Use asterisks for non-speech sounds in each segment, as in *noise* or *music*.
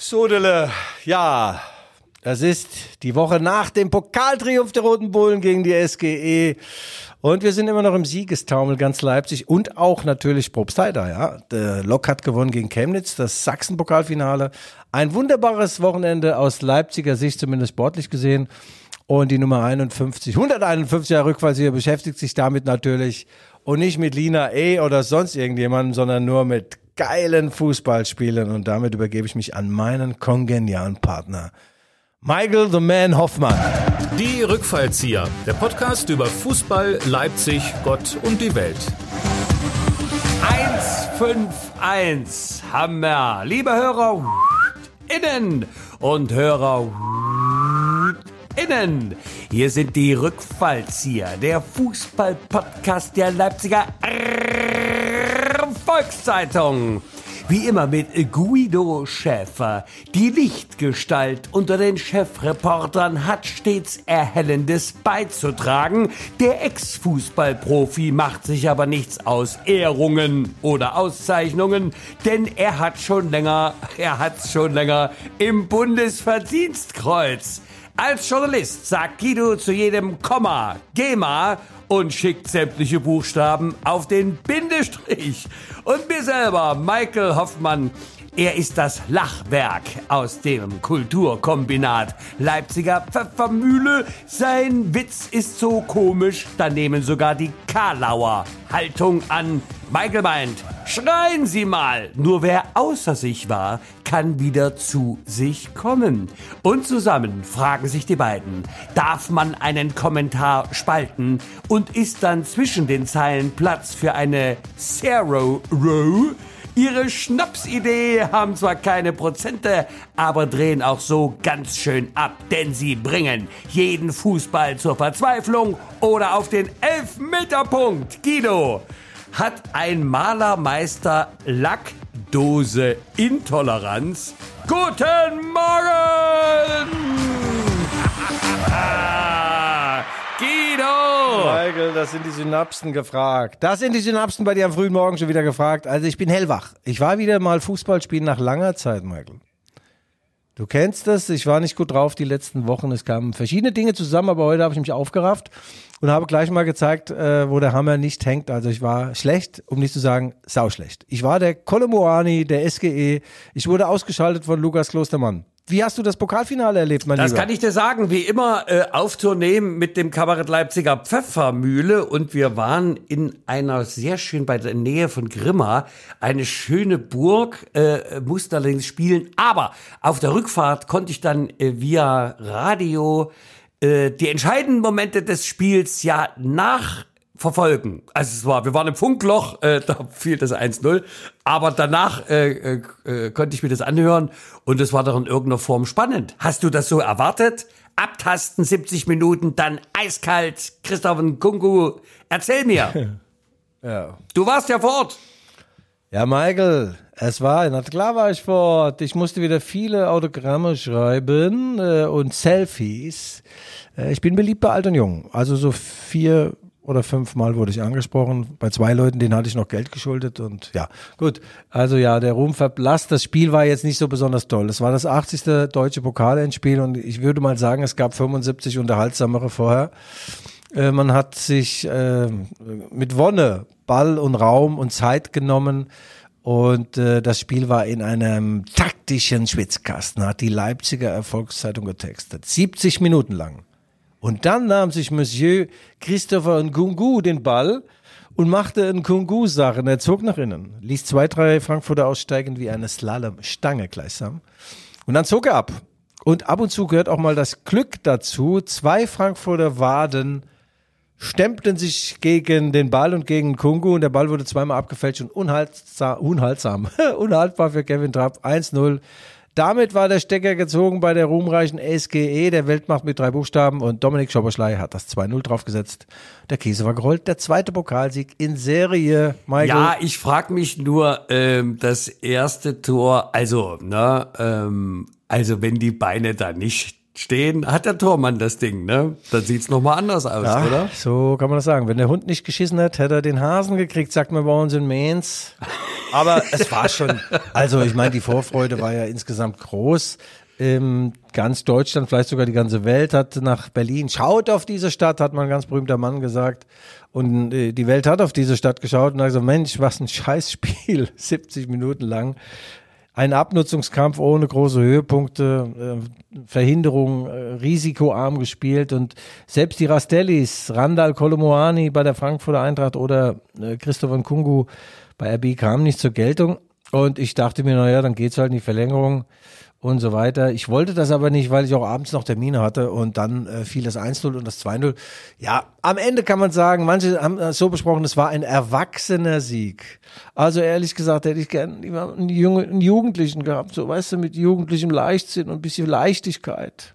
Sodele, ja, das ist die Woche nach dem Pokaltriumph der Roten Bullen gegen die SGE. Und wir sind immer noch im Siegestaumel ganz Leipzig und auch natürlich Probstheida, ja. Der Lok hat gewonnen gegen Chemnitz, das Sachsen-Pokalfinale. Ein wunderbares Wochenende aus Leipziger Sicht, zumindest sportlich gesehen. Und die Nummer 51, 151 Jahre Rückfallsieger beschäftigt sich damit natürlich und nicht mit Lina E. oder sonst irgendjemandem, sondern nur mit geilen Fußballspielen. Und damit übergebe ich mich an meinen kongenialen Partner. Michael the Man Hoffmann. Die Rückfallzieher, der Podcast über Fußball, Leipzig, Gott und die Welt. 151 Hammer. Liebe Hörer innen und Hörer innen. Hier sind die Rückfallzieher, der Fußball-Podcast der Leipziger Volkszeitung. Wie immer mit Guido Schäfer. Die Lichtgestalt unter den Chefreportern hat stets Erhellendes beizutragen. Der Ex-Fußballprofi macht sich aber nichts aus Ehrungen oder Auszeichnungen, denn er hat schon länger, er hat's schon länger im Bundesverdienstkreuz. Als Journalist sagt Guido zu jedem Komma, GEMA und schickt sämtliche Buchstaben auf den Bindestrich. Und mir selber, Michael Hoffmann, er ist das Lachwerk aus dem Kulturkombinat Leipziger Pfeffermühle. Sein Witz ist so komisch, da nehmen sogar die Karlauer Haltung an. Michael meint, schreien Sie mal. Nur wer außer sich war, kann wieder zu sich kommen. Und zusammen fragen sich die beiden, darf man einen Kommentar spalten und ist dann zwischen den Zeilen Platz für eine Zero Row? Ihre Schnapsidee haben zwar keine Prozente, aber drehen auch so ganz schön ab, denn sie bringen jeden Fußball zur Verzweiflung oder auf den Elfmeterpunkt. Guido, hat ein Malermeister Lackdose-Intoleranz? Guten Morgen! *laughs* Guido! Michael, das sind die Synapsen gefragt. Das sind die Synapsen bei dir am frühen Morgen schon wieder gefragt. Also ich bin hellwach. Ich war wieder mal Fußball spielen nach langer Zeit, Michael. Du kennst das, ich war nicht gut drauf die letzten Wochen. Es kamen verschiedene Dinge zusammen, aber heute habe ich mich aufgerafft und habe gleich mal gezeigt, äh, wo der Hammer nicht hängt. Also ich war schlecht, um nicht zu sagen sauschlecht. Ich war der Kolomoani der SGE. Ich wurde ausgeschaltet von Lukas Klostermann. Wie hast du das Pokalfinale erlebt, mein Das Lieber? kann ich dir sagen, wie immer äh, auf Tournee mit dem Kabarett Leipziger Pfeffermühle. Und wir waren in einer sehr schön bei der Nähe von Grimma, eine schöne Burg, äh, musste allerdings spielen, aber auf der Rückfahrt konnte ich dann äh, via Radio äh, die entscheidenden Momente des Spiels ja nach verfolgen. Also es war, wir waren im Funkloch, äh, da fiel das 1-0, aber danach äh, äh, äh, konnte ich mir das anhören und es war doch in irgendeiner Form spannend. Hast du das so erwartet? Abtasten 70 Minuten, dann eiskalt, Christoph Kungu, erzähl mir. *laughs* ja. Du warst ja vor Ort. Ja, Michael, es war, na klar war ich vor Ort. Ich musste wieder viele Autogramme schreiben äh, und Selfies. Äh, ich bin beliebt bei alt und jung. Also so vier oder fünfmal wurde ich angesprochen. Bei zwei Leuten, denen hatte ich noch Geld geschuldet und ja, gut. Also ja, der Ruhm verblasst. Das Spiel war jetzt nicht so besonders toll. Das war das 80. deutsche Pokalendspiel und ich würde mal sagen, es gab 75 unterhaltsamere vorher. Äh, man hat sich äh, mit Wonne Ball und Raum und Zeit genommen und äh, das Spiel war in einem taktischen Schwitzkasten, hat die Leipziger Erfolgszeitung getextet. 70 Minuten lang. Und dann nahm sich Monsieur Christopher Nkungu den Ball und machte Nkungu-Sachen. Er zog nach innen, ließ zwei, drei Frankfurter aussteigen wie eine Slalom-Stange gleichsam. Und dann zog er ab. Und ab und zu gehört auch mal das Glück dazu. Zwei Frankfurter Waden stemmten sich gegen den Ball und gegen Kungu und der Ball wurde zweimal abgefälscht und unhaltsam, *laughs* unhaltsam, unhaltbar für Kevin Trapp 1-0. Damit war der Stecker gezogen bei der ruhmreichen SGE, der Weltmacht mit drei Buchstaben und Dominik Schopperschlei hat das 2-0 draufgesetzt. Der Käse war gerollt, der zweite Pokalsieg in Serie. Michael. Ja, ich frage mich nur, ähm, das erste Tor, also, ne, ähm, also wenn die Beine da nicht stehen, hat der Tormann das Ding, ne? Dann sieht's noch mal anders aus, ja, oder? So kann man das sagen. Wenn der Hund nicht geschissen hat, hätte er den Hasen gekriegt, sagt man bei uns in Mainz. Aber es war schon, also ich meine, die Vorfreude war ja insgesamt groß. Ähm, ganz Deutschland, vielleicht sogar die ganze Welt hat nach Berlin. Schaut auf diese Stadt, hat mal ein ganz berühmter Mann gesagt. Und äh, die Welt hat auf diese Stadt geschaut und hat gesagt, Mensch, was ein Scheißspiel, *laughs* 70 Minuten lang. Ein Abnutzungskampf ohne große Höhepunkte, äh, Verhinderung, äh, risikoarm gespielt und selbst die Rastellis, Randall Colomoani bei der Frankfurter Eintracht oder äh, Christopher Kungu bei RB kamen nicht zur Geltung. Und ich dachte mir, naja, dann geht's halt in die Verlängerung und so weiter. Ich wollte das aber nicht, weil ich auch abends noch Termine hatte und dann äh, fiel das 1-0 und das 2-0. Ja, am Ende kann man sagen, manche haben das so besprochen, es war ein erwachsener Sieg. Also ehrlich gesagt hätte ich gern einen, Junge, einen Jugendlichen gehabt, so weißt du, mit jugendlichem Leichtsinn und ein bisschen Leichtigkeit.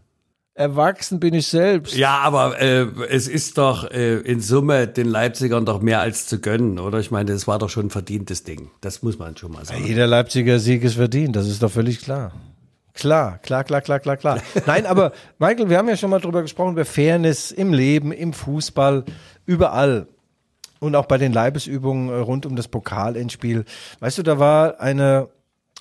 Erwachsen bin ich selbst. Ja, aber äh, es ist doch äh, in Summe den Leipzigern doch mehr als zu gönnen, oder? Ich meine, es war doch schon ein verdientes Ding. Das muss man schon mal sagen. Jeder Leipziger Sieg ist verdient, das ist doch völlig klar. Klar, klar, klar, klar, klar, klar. *laughs* Nein, aber Michael, wir haben ja schon mal drüber gesprochen, über Fairness im Leben, im Fußball, überall. Und auch bei den Leibesübungen äh, rund um das Pokalendspiel. Weißt du, da war eine,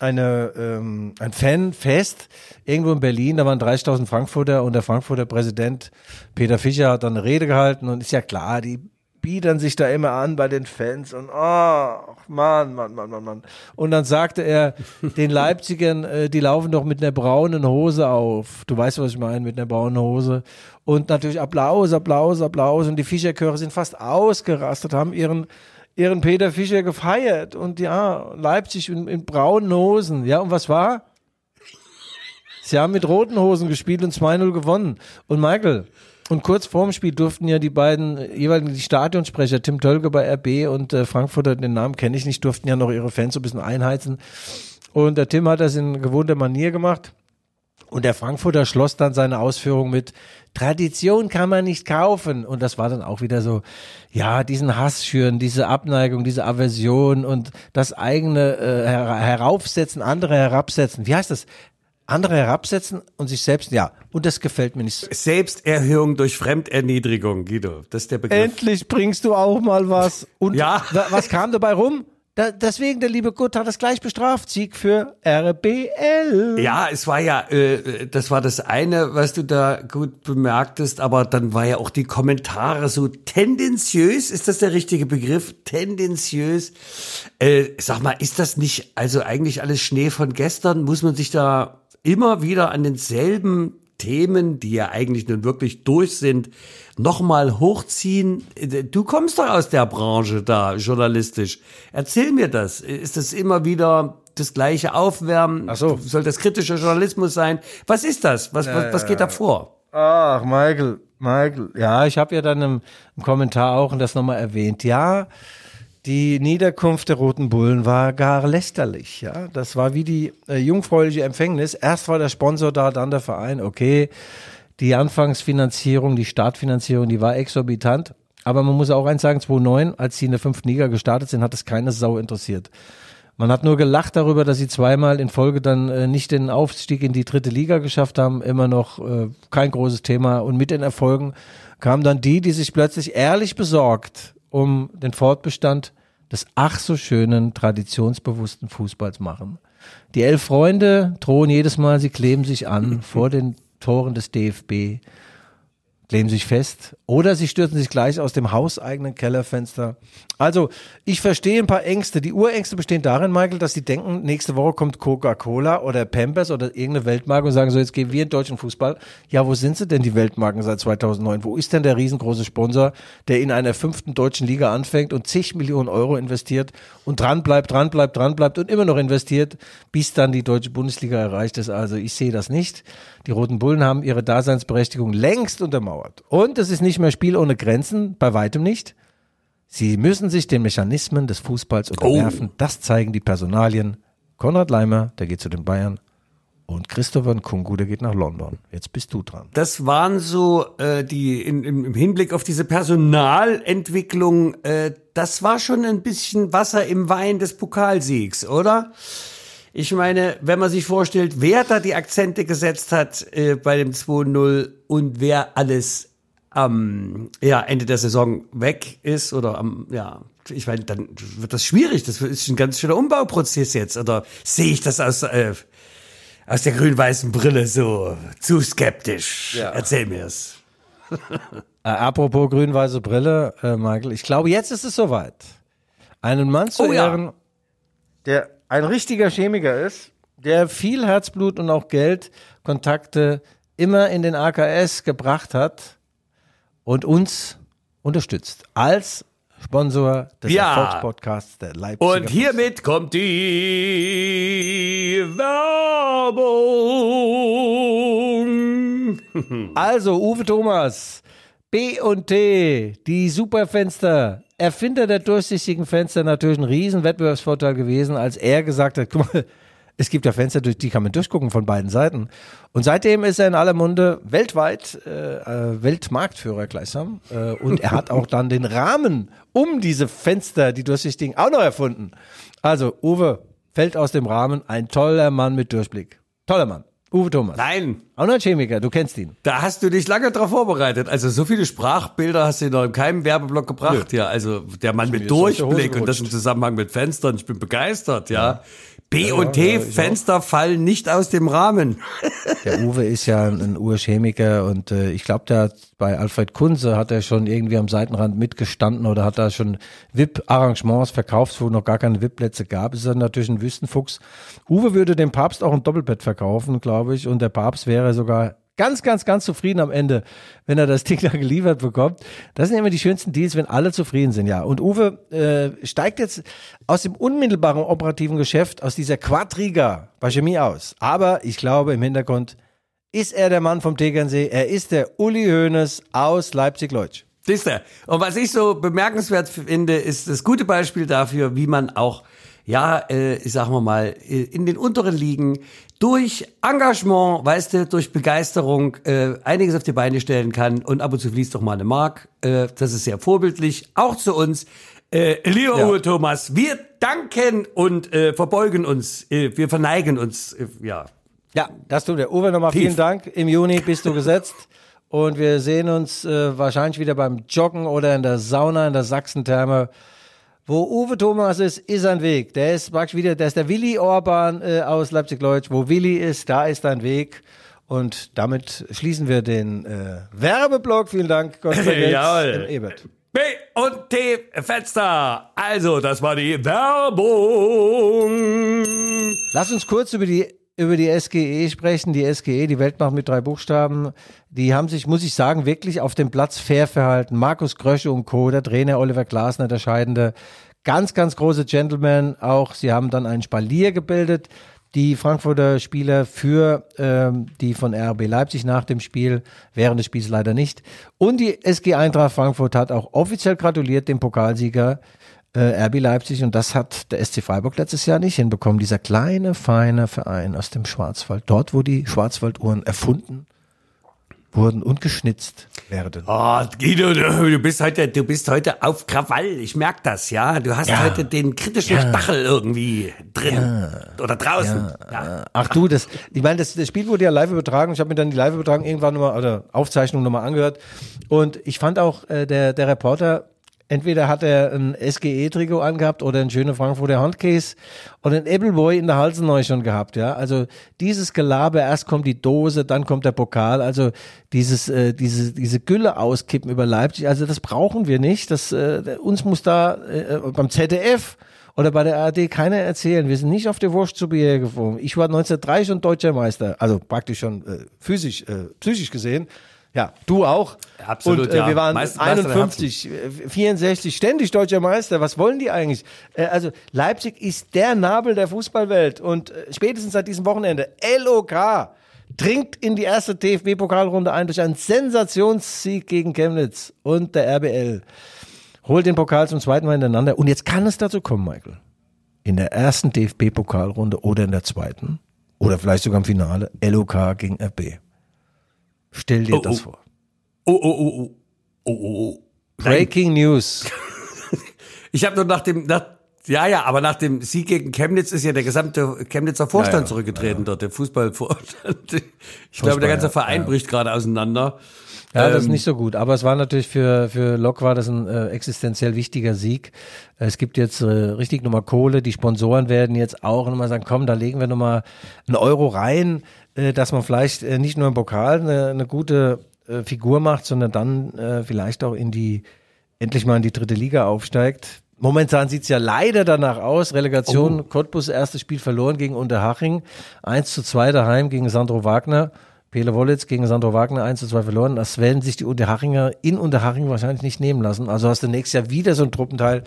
eine, ähm, ein Fanfest irgendwo in Berlin, da waren 30.000 Frankfurter und der Frankfurter Präsident Peter Fischer hat dann eine Rede gehalten und ist ja klar, die biedern sich da immer an bei den Fans und oh, Mann, Mann, Mann, Mann, Mann. Und dann sagte er *laughs* den Leipzigern, äh, die laufen doch mit einer braunen Hose auf. Du weißt, was ich meine, mit einer braunen Hose. Und natürlich Applaus, Applaus, Applaus. Und die Fischerchöre sind fast ausgerastet, haben ihren ihren Peter Fischer gefeiert. Und ja, Leipzig in, in braunen Hosen. Ja, und was war? Sie haben mit roten Hosen gespielt und 2-0 gewonnen. Und Michael, und kurz vorm Spiel durften ja die beiden jeweiligen die Stadionsprecher, Tim Tölke bei RB und äh, Frankfurter, den Namen kenne ich nicht, durften ja noch ihre Fans so ein bisschen einheizen. Und der Tim hat das in gewohnter Manier gemacht. Und der Frankfurter schloss dann seine Ausführung mit Tradition kann man nicht kaufen. Und das war dann auch wieder so, ja, diesen Hass schüren, diese Abneigung, diese Aversion und das eigene äh, her heraufsetzen, andere herabsetzen. Wie heißt das? Andere herabsetzen und sich selbst, ja, und das gefällt mir nicht. Selbsterhöhung durch Fremderniedrigung, Guido, das ist der Begriff. Endlich bringst du auch mal was. Und ja. was kam dabei rum? Da, deswegen, der liebe Gott hat es gleich bestraft. Sieg für RBL. Ja, es war ja, äh, das war das eine, was du da gut bemerktest, aber dann war ja auch die Kommentare so tendenziös, ist das der richtige Begriff? Tendenziös. Äh, sag mal, ist das nicht, also eigentlich alles Schnee von gestern? Muss man sich da immer wieder an denselben Themen, die ja eigentlich nun wirklich durch sind, nochmal hochziehen. Du kommst doch aus der Branche da, journalistisch. Erzähl mir das. Ist das immer wieder das gleiche Aufwärmen? Ach so. Soll das kritischer Journalismus sein? Was ist das? Was, was, was geht da vor? Ach, Michael, Michael. Ja, ich habe ja dann im, im Kommentar auch und das nochmal erwähnt. Ja, die Niederkunft der Roten Bullen war gar lästerlich. Ja, das war wie die äh, jungfräuliche Empfängnis. Erst war der Sponsor da, dann der Verein. Okay, die Anfangsfinanzierung, die Startfinanzierung, die war exorbitant. Aber man muss auch eins sagen: 2009, als sie in der fünften Liga gestartet sind, hat es keine Sau interessiert. Man hat nur gelacht darüber, dass sie zweimal in Folge dann äh, nicht den Aufstieg in die dritte Liga geschafft haben. Immer noch äh, kein großes Thema. Und mit den Erfolgen kamen dann die, die sich plötzlich ehrlich besorgt um den Fortbestand des ach so schönen, traditionsbewussten Fußballs machen. Die elf Freunde drohen jedes Mal, sie kleben sich an *laughs* vor den Toren des DFB kleben sich fest oder sie stürzen sich gleich aus dem hauseigenen Kellerfenster. Also, ich verstehe ein paar Ängste. Die Urängste bestehen darin, Michael, dass sie denken, nächste Woche kommt Coca-Cola oder Pampers oder irgendeine Weltmarke und sagen so, jetzt gehen wir in deutschen Fußball. Ja, wo sind sie denn, die Weltmarken seit 2009? Wo ist denn der riesengroße Sponsor, der in einer fünften deutschen Liga anfängt und zig Millionen Euro investiert und dran bleibt, dran bleibt, dran bleibt und immer noch investiert, bis dann die deutsche Bundesliga erreicht ist? Also, ich sehe das nicht. Die Roten Bullen haben ihre Daseinsberechtigung längst untermauert. Und es ist nicht mehr Spiel ohne Grenzen, bei weitem nicht. Sie müssen sich den Mechanismen des Fußballs unterwerfen. Oh. Das zeigen die Personalien. Konrad Leimer, der geht zu den Bayern. Und Christopher Nkungu, der geht nach London. Jetzt bist du dran. Das waren so äh, die in, im Hinblick auf diese Personalentwicklung. Äh, das war schon ein bisschen Wasser im Wein des Pokalsiegs, oder? Ich meine, wenn man sich vorstellt, wer da die Akzente gesetzt hat äh, bei dem 2-0 und wer alles am ja, Ende der Saison weg ist oder am, ja, ich meine, dann wird das schwierig. Das ist ein ganz schöner Umbauprozess jetzt. Oder sehe ich das aus, äh, aus der grün-weißen Brille so zu skeptisch? Ja. Erzähl mir's. *laughs* Äh, apropos grün-weiße Brille, äh, Michael, ich glaube, jetzt ist es soweit. Einen Mann zu Oh ja. ehren, der ein richtiger Chemiker ist, der viel Herzblut und auch Geld, Kontakte immer in den AKS gebracht hat und uns unterstützt als Sponsor des Ja. Erfolgspodcasts der Leipziger. Und hiermit kommt die Werbung. *laughs* Also, Uwe Thomas, B und T, die Superfenster, Erfinder der durchsichtigen Fenster, natürlich ein riesen Wettbewerbsvorteil gewesen, als er gesagt hat, guck mal, es gibt ja Fenster, durch die kann man durchgucken von beiden Seiten. Und seitdem ist er in aller Munde weltweit äh, äh, Weltmarktführer gleichsam. Äh, und er hat auch dann den Rahmen um diese Fenster, die durchsichtigen, auch noch erfunden. Also, Uwe fällt aus dem Rahmen, ein toller Mann mit Durchblick. Toller Mann. Uwe Thomas. Nein, Auch noch ein Chemiker, du kennst ihn. da hast du dich lange drauf vorbereitet. Also so viele Sprachbilder hast du noch in keinem Werbeblock gebracht. Ja, also der Mann mit Durchblick und das im. Zusammenhang mit Fenstern. Ich bin begeistert, ja. B und T. Fenster fallen nicht aus dem Rahmen. *laughs* Der Uwe ist ja ein, ein Urchemiker und äh, ich glaube, der hat bei Alfred Kunze hat er schon irgendwie am Seitenrand mitgestanden oder hat da schon VIP-Arrangements verkauft, wo noch gar keine VIP-Plätze gab. Ist er natürlich ein Wüstenfuchs. Uwe würde dem Papst auch ein Doppelbett verkaufen, glaube ich, und der Papst wäre sogar ganz, ganz, ganz zufrieden am Ende, wenn er das *laughs* Ding da geliefert bekommt. Das sind immer die schönsten Deals, wenn alle zufrieden sind, ja. Und Uwe äh, steigt jetzt aus dem unmittelbaren operativen Geschäft, aus dieser Quadriga bei Chemie aus. Aber ich glaube, im Hintergrund ist er der Mann vom Tegernsee. Er ist der Uli Hoeneß aus Leipzig-Leutsch. Siehst du? Und was ich so bemerkenswert finde, ist das gute Beispiel dafür, wie man auch, ja, äh, ich sag mal, äh, in den unteren Ligen durch Engagement, weißt du, durch Begeisterung äh, einiges auf die Beine stellen kann und ab und zu fließt doch mal eine Mark. Äh, das ist sehr vorbildlich, auch zu uns. Äh, lieber Ja. Uwe Thomas, wir danken und äh, verbeugen uns, äh, wir verneigen uns, äh, ja. Ja, das tut er. Uwe, nochmal vielen. Dank. Im Juni bist du gesetzt. Und wir sehen uns äh, wahrscheinlich wieder beim Joggen oder in der Sauna in der Sachsentherme. Wo Uwe Thomas ist, ist ein Weg. Der ist praktisch wieder, der ist der Willi Orban äh, aus Leipzig-Leutsch. Wo Willi ist, da ist ein Weg. Und damit schließen wir den äh, Werbeblock. Vielen Dank, *laughs* Jawohl. und Ebert. B und T Fenster. Also, das war die Werbung. Lass uns kurz über die über die SGE sprechen. Die SGE, die Weltmacht mit drei Buchstaben, die haben sich, muss ich sagen, wirklich auf dem Platz fair verhalten. Markus Grösche und Co., der Trainer Oliver Glasner, der Scheidende. Ganz, ganz große Gentlemen auch. Sie haben dann einen Spalier gebildet. Die Frankfurter Spieler für ähm, die von RB Leipzig nach dem Spiel, während des Spiels leider nicht. Und die SG Eintracht Frankfurt hat auch offiziell gratuliert dem Pokalsieger äh, RB Leipzig und das hat der SC Freiburg letztes Jahr nicht hinbekommen. Dieser kleine, feine Verein aus dem Schwarzwald, dort, wo die Schwarzwalduhren erfunden wurden und geschnitzt werden. Oh, Guido, du, bist heute, du bist heute auf Krawall. Ich merk das, ja. Du hast Ja. heute den kritischen Stachel irgendwie drin oder draußen. Ja. Ach du, das, ich meine, das, das Spiel wurde ja live übertragen. Ich habe mir dann die Live-Übertragung irgendwann nochmal, oder Aufzeichnung nochmal angehört. Und ich fand auch, äh, der, der Reporter, entweder hat er ein SGE-Trikot angehabt oder ein schöne Frankfurter Handcase und ein Appleboy in der Halsneu schon gehabt, ja. Also dieses Gelaber, erst kommt die Dose, dann kommt der Pokal, also dieses, äh, diese, diese Gülle auskippen über Leipzig, also das brauchen wir nicht. Das, äh, uns muss da äh, beim ZDF oder bei der ARD keiner erzählen. Wir sind nicht auf der Wurst zu Bier geflogen. Ich war 1903 schon deutscher Meister, also praktisch schon äh, physisch, äh, psychisch gesehen. Ja, du auch. Absolut, Und äh, ja. wir waren der 51, äh, 64, ständig deutscher Meister. Was wollen die eigentlich? Äh, also Leipzig ist der Nabel der Fußballwelt und äh, spätestens seit diesem Wochenende LOK dringt in die erste DFB-Pokalrunde ein durch einen Sensationssieg gegen Chemnitz und der RBL holt den Pokal zum zweiten Mal hintereinander. Und jetzt kann es dazu kommen, Michael. In der ersten DFB-Pokalrunde oder in der zweiten oder vielleicht sogar im Finale LOK gegen RB. Stell dir Oh, das oh. vor. Oh, oh, oh, oh. Oh, oh, oh. Breaking News. *laughs* Ich habe nur nach dem, nach, Ja, ja, aber nach dem Sieg gegen Chemnitz ist ja der gesamte Chemnitzer Vorstand Ja, ja, zurückgetreten dort, der Fußballvorstand. *laughs* Ich Fußball, glaube, der ganze Verein ja. bricht gerade auseinander. Ja, das ist Ähm, nicht so gut. Aber es war natürlich für, für Lok war das ein äh, existenziell wichtiger Sieg. Es gibt jetzt äh, richtig nochmal Kohle. Die Sponsoren werden jetzt auch nochmal sagen, komm, da legen wir nochmal einen Euro rein, äh, dass man vielleicht äh, nicht nur im Pokal eine, eine gute äh, Figur macht, sondern dann äh, vielleicht auch in die, endlich mal in die dritte Liga aufsteigt. Momentan sieht's ja leider danach aus. Relegation, Cottbus, erstes Spiel verloren gegen Unterhaching. 1 zu 2 daheim gegen Sandro Wagner. Pele Wollitz gegen Sandro Wagner 1 zu 2 verloren. Das werden sich die Unterhachinger in Unterhaching wahrscheinlich nicht nehmen lassen. Also hast du nächstes Jahr wieder so ein Truppenteil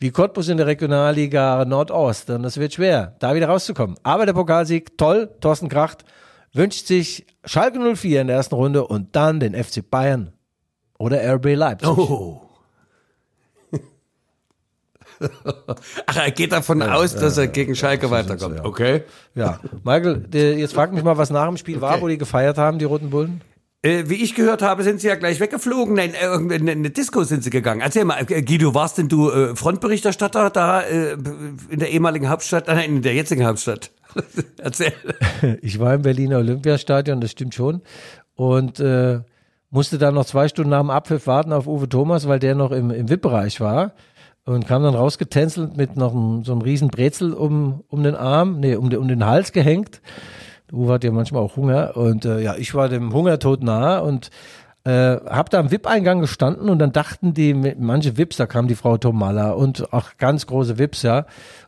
wie Cottbus in der Regionalliga Nordost. Und das wird schwer, da wieder rauszukommen. Aber der Pokalsieg, toll. Thorsten Kracht wünscht sich Schalke 04 in der ersten Runde und dann den FC Bayern oder RB Leipzig. Oh. Ach, er geht davon aus, dass er gegen Schalke weiterkommt. Okay. Ja, Michael, jetzt frag mich mal, was nach dem Spiel war, Okay. wo die gefeiert haben, die Roten Bullen. Äh, wie ich gehört habe, sind sie ja gleich weggeflogen. Nein, äh, in eine Disco sind sie gegangen. Erzähl mal, äh, Guido, warst denn du äh, Frontberichterstatter da äh, in der ehemaligen Hauptstadt, nein, in der jetzigen Hauptstadt? *laughs* Erzähl. *laughs* Ich war im Berliner Olympiastadion, das stimmt schon. Und äh, musste dann noch zwei Stunden nach dem Abpfiff warten auf Uwe Thomas, weil der noch im, im VIP-Bereich war. Und kam dann rausgetänzelt mit noch einem, so einem riesen Brezel um, um den Arm, nee, um, den- um den Hals gehängt. Uwe hat ja manchmal auch Hunger. Und äh, ja, ich war dem Hungertod nahe und äh, hab da am VIP-Eingang gestanden und dann dachten die, manche VIPs, da kam die Frau Tomalla und auch ganz große VIPs, ja.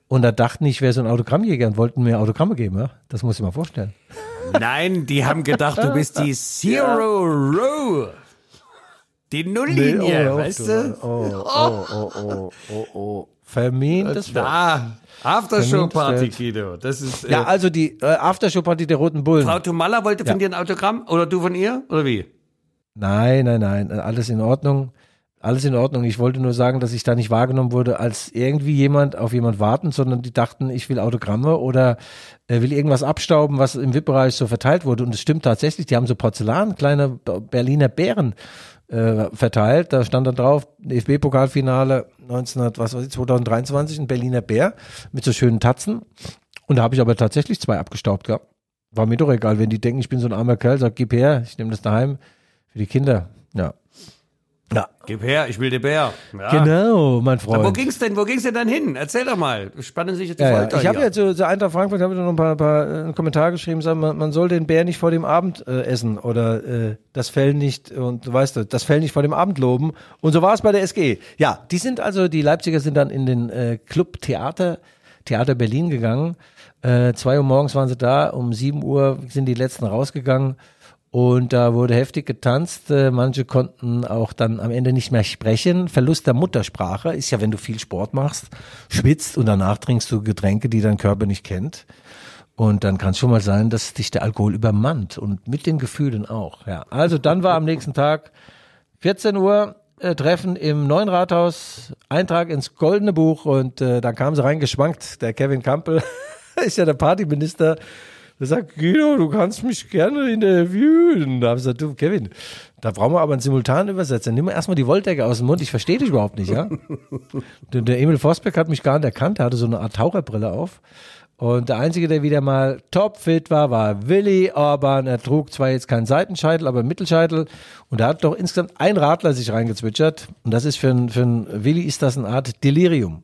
Und da dachten ich, wäre so ein Autogrammjäger und wollten mir Autogramme geben, ja. Das muss ich mal vorstellen. Nein, die haben gedacht, du bist die Zero Row. Die Nulllinie, oh, weißt du? Oh, oh, oh, oh, oh, oh. Vermintes Wort. Da, Aftershow-Party, Vermint Guido. Das ist, äh, Ja, also die äh, Aftershow-Party der Roten Bullen. Frau Tomalla wollte von Ja. dir ein Autogramm oder du von ihr oder wie? Nein, nein, nein, alles in Ordnung. Alles in Ordnung. Ich wollte nur sagen, dass ich da nicht wahrgenommen wurde, als irgendwie jemand auf jemand warten, sondern die dachten, ich will Autogramme oder äh, will irgendwas abstauben, was im VIP-Bereich so verteilt wurde. Und es stimmt tatsächlich, die haben so Porzellan, kleine Berliner Bären äh, verteilt. Da stand dann drauf, DFB-Pokalfinale 1900, was weiß ich, 2023, ein Berliner Bär mit so schönen Tatzen. Und da habe ich aber tatsächlich zwei abgestaubt gehabt. War mir doch egal, wenn die denken, ich bin so ein armer Kerl, sag, gib her, ich nehme das daheim für die Kinder. Ja. Ja. Gib her, ich will den Bär. Ja. Genau, mein Freund. Aber wo ging's denn, wo ging's denn dann hin? Erzähl doch mal. Spannen sich jetzt die ja, ja. Folter Ich habe jetzt so, so Eintracht Frankfurt, habe noch ein paar, paar äh, einen Kommentar geschrieben, sagen, man, man soll den Bär nicht vor dem Abend äh, essen oder äh, das Fell nicht und du weißt du, das Fell nicht vor dem Abend loben. Und so war es bei der SG. Ja, die sind also, die Leipziger sind dann in den äh, Club Theater, Theater Berlin gegangen. Äh, zwei Uhr morgens waren sie da, um sieben Uhr sind die letzten rausgegangen. Und da wurde heftig getanzt. Äh, Manche konnten auch dann am Ende nicht mehr sprechen. Verlust der Muttersprache ist ja, wenn du viel Sport machst, schwitzt und danach trinkst du Getränke, die dein Körper nicht kennt. Und dann kann es schon mal sein, dass dich der Alkohol übermannt und mit den Gefühlen auch. Ja, also dann war am nächsten Tag 14 Uhr äh, Treffen im neuen Rathaus, Eintrag ins Goldene Buch und äh, dann kam sie reingeschwankt. Der Kevin Campbell *laughs* ist ja der Partyminister. Der sagt, Guido, du kannst mich gerne interviewen. Da habe ich gesagt, du, Kevin, da brauchen wir aber einen simultanen Übersetzer. Nimm mal erstmal die Wolldecke aus dem Mund. Ich verstehe dich überhaupt nicht, ja? *laughs* der, der Emil Vosbeck hat mich gar nicht erkannt. Er hatte so eine Art Taucherbrille auf. Und der Einzige, der wieder mal topfit war, war Willi Orban. Er trug zwar jetzt keinen Seitenscheitel, aber einen Mittelscheitel. Und da hat doch insgesamt ein Radler sich reingezwitschert. Und das ist für einen für einen Willi ist das eine Art Delirium.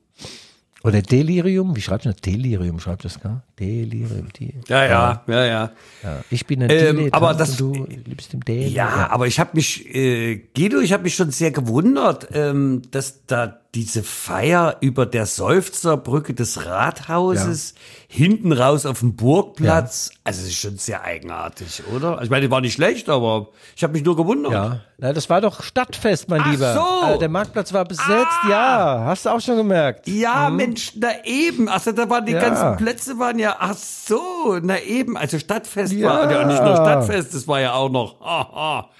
Oder Delirium? Wie schreibt man das? Delirium schreibt das, gar? Delirium. Die, Ja, ja, ja, ja. ja. Ich bin ein Ähm, Dilettant aber das- du liebst im Delirium. Ja, aber ich habe mich, äh, Guido, ich habe mich schon sehr gewundert, ähm, dass da diese Feier über der Seufzerbrücke des Rathauses hinten raus auf dem Burgplatz, also es ist schon sehr eigenartig, oder? Also Ich meine, die war nicht schlecht, aber ich habe mich nur gewundert. Ja, na, das war doch Stadtfest, mein Ach Lieber. so. Ah. Äh, der Marktplatz war besetzt, ja. Hast du auch schon gemerkt. Ja, Mensch, na eben. Also da waren die. Ja. ganzen Plätze waren ja, ach so, na eben. Also Stadtfest Ja. war ja nicht nur Stadtfest, das war ja auch noch. Aha. *laughs*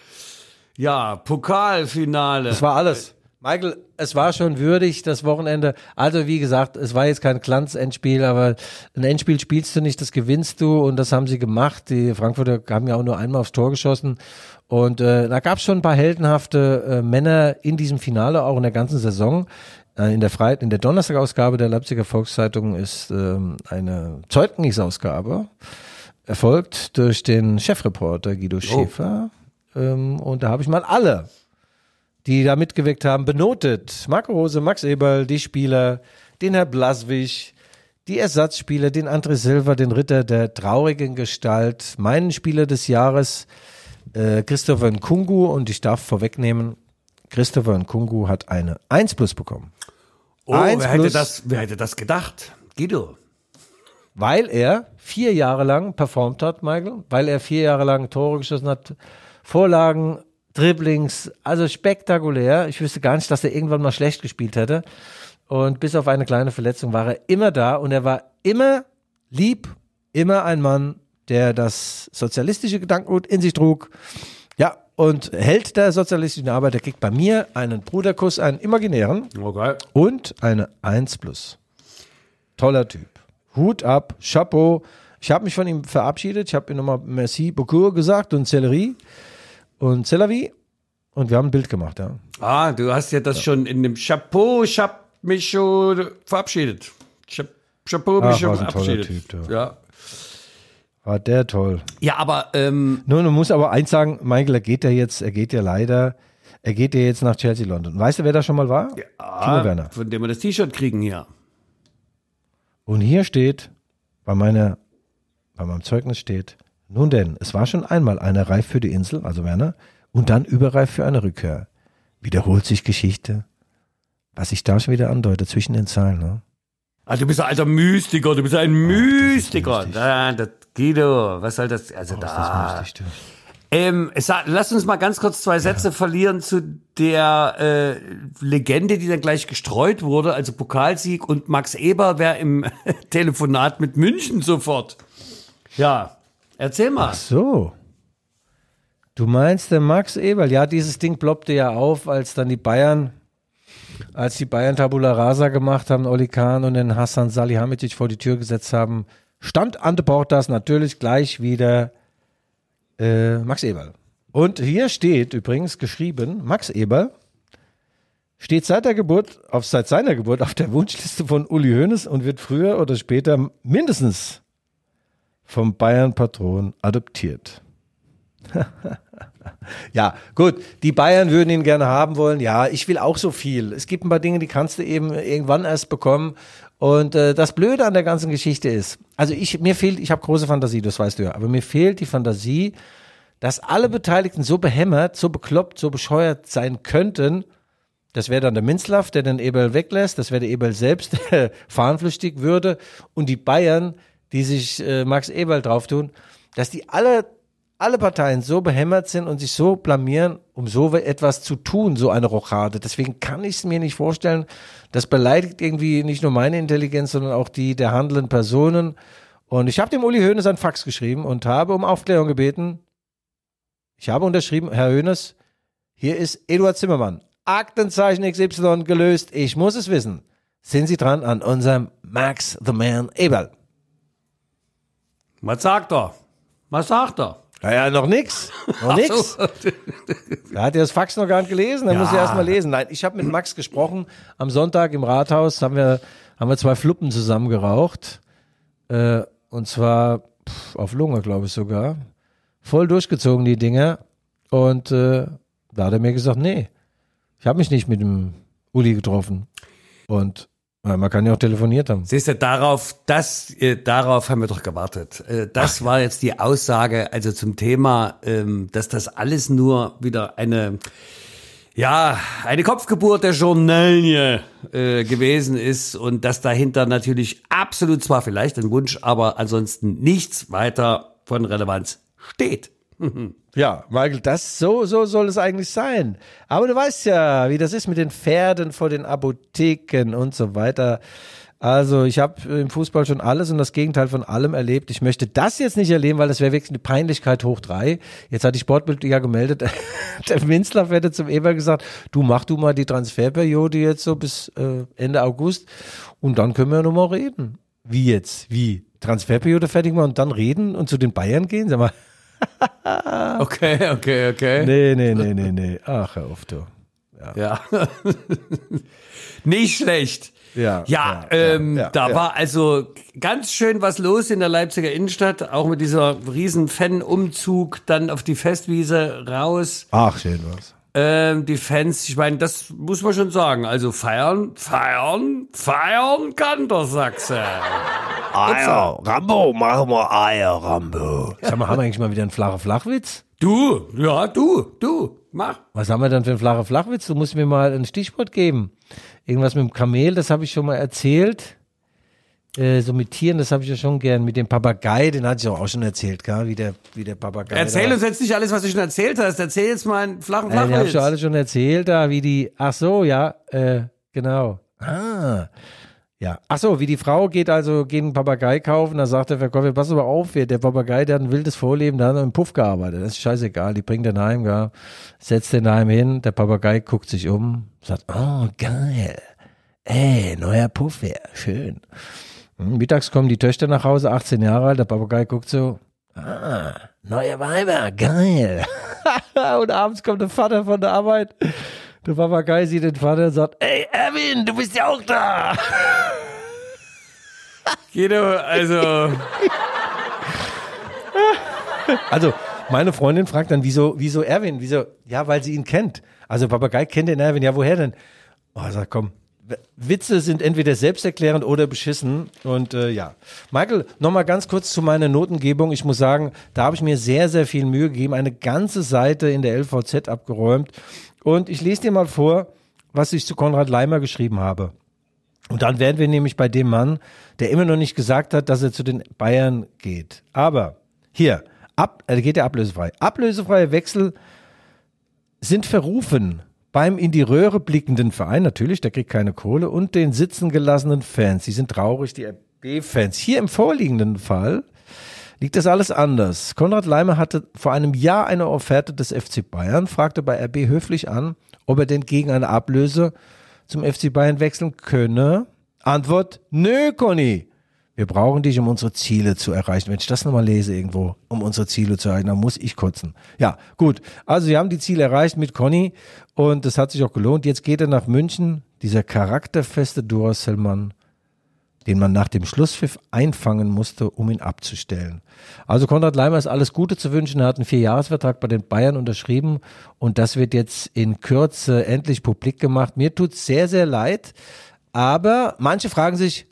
Ja, Pokalfinale. Das war alles. Michael, es war schon würdig, das Wochenende. Also, wie gesagt, es war jetzt kein Glanz-Endspiel, aber ein Endspiel spielst du nicht, das gewinnst du und das haben sie gemacht. Die Frankfurter haben ja auch nur einmal aufs Tor geschossen. Und äh, da gab es schon ein paar heldenhafte äh, Männer in diesem Finale, auch in der ganzen Saison. äh, in der Freit in der Donnerstagausgabe der Leipziger Volkszeitung ist ähm, eine Zeugnisausgabe erfolgt durch den Chefreporter Guido Schäfer. Ähm, und da habe ich mal alle, die da mitgewirkt haben, benotet. Marco Rose, Max Eberl, die Spieler, den Herr Blaswig, die Ersatzspieler, den André Silva, den Ritter der traurigen Gestalt, meinen Spieler des Jahres, äh, Christopher Nkungu und ich darf vorwegnehmen, Christopher Nkungu hat eine 1 plus bekommen. Oh, Eins wer hätte, plus- das, wer hätte das gedacht? Guido. Weil er vier Jahre lang performt hat, Michael, weil er vier Jahre lang Tore geschossen hat, Vorlagen, Dribblings, also spektakulär. Ich wüsste gar nicht, dass er irgendwann mal schlecht gespielt hätte. Und bis auf eine kleine Verletzung war er immer da und er war immer lieb, immer ein Mann, der das sozialistische Gedankengut in sich trug. Ja, und Held der sozialistischen Arbeit, der kriegt bei mir einen Bruderkuss, einen imaginären Okay. und eine 1 plus. Toller Typ. Hut ab, Chapeau. Ich habe mich von ihm verabschiedet. Ich habe ihm nochmal Merci beaucoup gesagt und Sellerie und Cellavi. Und wir haben ein Bild gemacht, ja. Ah, du hast ja das schon in dem Chapeau, ich hab mich schon verabschiedet. Cha- Chapeau, mich Ach, schon ein toller verabschiedet. Typ, du. ja. War der toll. ja, aber ähm, Nun, man muss aber eins sagen, Michael, er geht ja jetzt, er geht ja leider, er geht ja jetzt nach Chelsea London. Weißt du, wer da schon mal war? Timo ah, Werner. von dem wir das T-Shirt kriegen hier. Und hier steht, bei meiner, bei meinem Zeugnis steht, nun denn, es war schon einmal einer reif für die Insel, also Werner, und dann überreif für eine Rückkehr. Wiederholt sich Geschichte. Was sich da schon wieder andeutet zwischen den Zeilen, ne? Ah, du bist ein alter Mystiker, du bist ein Mystiker. lustig. Da, das, Guido, was soll das? Also Ist da. das du. Ähm, es, lass uns mal ganz kurz zwei Sätze verlieren zu der äh, Legende, die dann gleich gestreut wurde, also Pokalsieg und Max Eber wäre im *laughs* Telefonat mit München sofort. Ja, erzähl mal. So. Du meinst der Max Eberl? Ja, dieses Ding ploppte ja auf, als dann die Bayern, als die Bayern Tabula Rasa gemacht haben, Oli Kahn und den Hassan Salihamidzic vor die Tür gesetzt haben, stand Ante Portas natürlich gleich wieder äh, Max Eberl. Und hier steht übrigens geschrieben, Max Eberl steht seit der Geburt, auf, seit seiner Geburt auf der Wunschliste von Uli Hoeneß und wird früher oder später mindestens vom Bayern-Patron adoptiert. *laughs* ja, gut, die Bayern würden ihn gerne haben wollen. Ja, ich will auch so viel. Es gibt ein paar Dinge, die kannst du eben irgendwann erst bekommen. Und äh, das Blöde an der ganzen Geschichte ist, also ich mir fehlt, ich habe große Fantasie, das weißt du ja, aber mir fehlt die Fantasie, dass alle Beteiligten so behämmert, so bekloppt, so bescheuert sein könnten. Das wäre dann der Minzlaff, der den Eberl weglässt. Das wäre der Eberl selbst, *laughs* der fahrenflüchtig würde. Und die Bayern, die sich äh, Max Eberl drauf tun, dass die alle, alle Parteien so behämmert sind und sich so blamieren, um so etwas zu tun, so eine Rochade. Deswegen kann ich es mir nicht vorstellen. Das beleidigt irgendwie nicht nur meine Intelligenz, sondern auch die der handelnden Personen. Und ich habe dem Uli Hoeneß ein Fax geschrieben und habe um Aufklärung gebeten. Ich habe unterschrieben, Herr Hoeneß, hier ist Eduard Zimmermann. Aktenzeichen XY gelöst. Ich muss es wissen. Sind Sie dran an unserem Max the Man Eberl? Was sagt er? Was sagt er? Naja, noch nix. Noch nix. *laughs* Da hat er das Fax noch gar nicht gelesen. Da muss er erst mal lesen. Nein, ich habe mit Max gesprochen. Am Sonntag im Rathaus haben wir, haben wir zwei Fluppen zusammen geraucht. Äh, und zwar pff, auf Lunge, glaube ich sogar. Voll durchgezogen, die Dinger. Und äh, da hat er mir gesagt, nee, ich habe mich nicht mit dem Uli getroffen. Und man kann ja auch telefoniert haben. Siehst du, darauf, das, äh, darauf haben wir doch gewartet. Äh, das war jetzt die Aussage, also zum Thema, ähm, dass das alles nur wieder eine, ja, eine Kopfgeburt der Journalie äh, gewesen ist und dass dahinter natürlich absolut zwar vielleicht ein Wunsch, aber ansonsten nichts weiter von Relevanz steht. *laughs* Ja, Michael, das so so soll es eigentlich sein. Aber du weißt ja, wie das ist mit den Pferden vor den Apotheken und so weiter. Also ich habe im Fußball schon alles und das Gegenteil von allem erlebt. Ich möchte das jetzt nicht erleben, weil das wäre wirklich eine Peinlichkeit hoch drei. Jetzt hat die Sportbild ja gemeldet, *laughs* der Minzlaff hätte zum Eber gesagt, du mach du mal die Transferperiode jetzt so bis äh, Ende August und dann können wir nochmal reden. Wie jetzt? Wie? Transferperiode fertig machen und dann reden und zu den Bayern gehen? Sag mal, *laughs* Okay, okay, okay. Nee, nee, nee, nee, nee. Ach, hör auf, du. Ja. *laughs* Nicht schlecht. Ja, Ja, ja, ähm, ja, ja, da ja. war also ganz schön was los in der Leipziger Innenstadt, auch mit dieser riesen Fan-Umzug dann auf die Festwiese raus. Ach, schön was. Ähm, die Fans, ich meine, das muss man schon sagen. Also feiern, feiern, feiern kann der Sachse. Eier, Rambo, machen wir Eier, Rambo. Sag mal, haben wir eigentlich mal wieder einen flachen Flachwitz? Du, ja, du, du, mach. Was haben wir dann für einen flachen Flachwitz? Du musst mir mal ein Stichwort geben. Irgendwas mit dem Kamel, das habe ich schon mal erzählt. Äh, so mit Tieren, das habe ich ja schon gern. Mit dem Papagei, den hatte ich auch schon erzählt, gell? wie der, wie der Papagei. Erzähl da- uns jetzt nicht alles, was du schon erzählt hast. Erzähl jetzt mal einen flachen Äh, den habe Flachwitz. ich schon alles schon erzählt, da, wie die, ach so, ja, äh, genau. Ah, ja. Ach so, wie die Frau geht also, geht einen Papagei kaufen, da sagt der Verkäufer, pass aber auf, der Papagei, der hat ein wildes Vorleben, der hat im Puff gearbeitet, das ist scheißegal, die bringt den heim, gell, setzt den heim hin, der Papagei guckt sich um, sagt, oh, geil, ey, neuer Puff, ja, schön. Hm, Mittags kommen die Töchter nach Hause, 18 Jahre alt, der Papagei guckt so, ah, neue Weiber, geil. *laughs* und abends kommt der Vater von der Arbeit. Der Papagei sieht den Vater und sagt, ey, Erwin, du bist ja auch da. *laughs* Guido, also, Also, meine Freundin fragt dann, wieso, wieso Erwin? Wieso? Ja, weil sie ihn kennt. Also, Papagei kennt den Erwin. Ja, woher denn? Oh, sag, komm. Witze sind entweder selbsterklärend oder beschissen. Und äh, ja. Michael, nochmal ganz kurz zu meiner Notengebung. Ich muss sagen, da habe ich mir sehr, sehr viel Mühe gegeben. Eine ganze Seite in der LVZ abgeräumt. Und ich lese dir mal vor, was ich zu Konrad Leimer geschrieben habe. Und dann wären wir nämlich bei dem Mann, der immer noch nicht gesagt hat, dass er zu den Bayern geht. Aber hier, ab, äh, geht er ablösefrei. Ablösefreie Wechsel sind verrufen beim in die Röhre blickenden Verein, natürlich, der kriegt keine Kohle, und den sitzen gelassenen Fans. Die sind traurig, die RB-Fans. Hier im vorliegenden Fall liegt das alles anders. Konrad Leimer hatte vor einem Jahr eine Offerte des FC Bayern, fragte bei RB höflich an, ob er denn gegen eine Ablöse zum FC Bayern wechseln könne. Antwort, nö, Conny. Wir brauchen dich, um unsere Ziele zu erreichen. Wenn ich das nochmal lese irgendwo, um unsere Ziele zu erreichen, dann muss ich kotzen. Ja, gut. Also sie haben die Ziele erreicht mit Conny und das hat sich auch gelohnt. Jetzt geht er nach München, dieser charakterfeste Duracell-Mann, den man nach dem Schlusspfiff einfangen musste, um ihn abzustellen. Also Konrad Leimer ist alles Gute zu wünschen. Er hat einen Vierjahresvertrag bei den Bayern unterschrieben und das wird jetzt in Kürze endlich publik gemacht. Mir tut's sehr, sehr leid, aber manche fragen sich,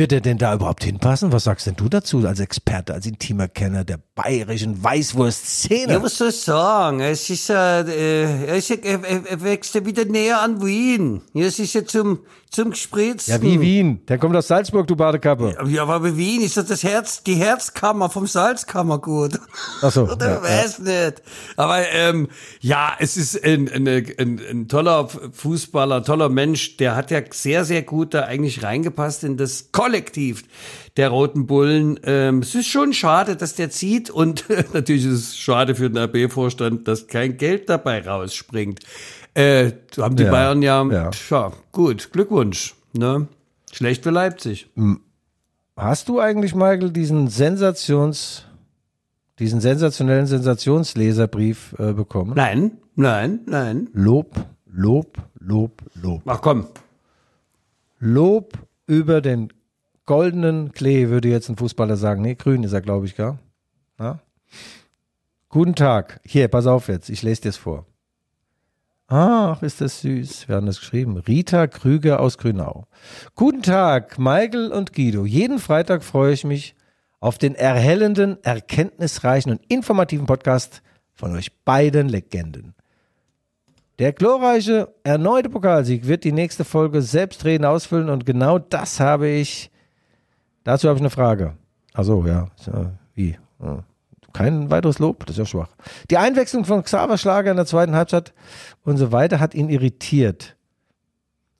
wird er denn da überhaupt hinpassen? Was sagst denn du dazu als Experte, als intimer Kenner der bayerischen Weißwurst-Szene? Ja, was soll ich sagen? Es ist, äh, äh, er, ist, ja- er, wächst ja wieder näher an Wien. Ja, es ist ja zum, zum Gespritzen. ja, wie Wien. Der kommt aus Salzburg, du Badekappe. Ja, aber Wien ist doch das Herz, die Herzkammer vom Salzkammergut. Ach so, *laughs* Oder ja, weiß nicht. Aber ähm, ja, es ist ein, ein, ein, ein toller Fußballer, toller Mensch. Der hat ja sehr, sehr gut da eigentlich reingepasst in das Kollektiv der Roten Bullen. Ähm, es ist schon schade, dass der zieht und *laughs* natürlich ist es schade für den RB-Vorstand, dass kein Geld dabei rausspringt. Äh, haben die Ja, Bayern ja, ja. Tja, gut, Glückwunsch. Ne? Schlecht für Leipzig. Hast du eigentlich, Michael, diesen Sensations, diesen sensationellen Sensationsleserbrief äh, bekommen? Nein, nein, nein. Lob, Lob, Lob, Lob. Ach komm. Lob über den goldenen Klee, würde jetzt ein Fußballer sagen. Nee, grün ist er, glaube ich, gar. Ja? Guten Tag. Hier, pass auf jetzt. Ich lese dir es vor. Ach, ist das süß. Wir haben das geschrieben. Rita Krüger aus Grünau. Guten Tag, Michael und Guido. Jeden Freitag freue ich mich auf den erhellenden, erkenntnisreichen und informativen Podcast von euch beiden Legenden. Der glorreiche erneute Pokalsieg wird die nächste Folge selbstredend ausfüllen und genau das habe ich. Dazu habe ich eine Frage. Achso, ja. Wie? Kein weiteres Lob, das ist ja schwach. Die Einwechslung von Xaver Schlager in der zweiten Halbzeit und so weiter hat ihn irritiert.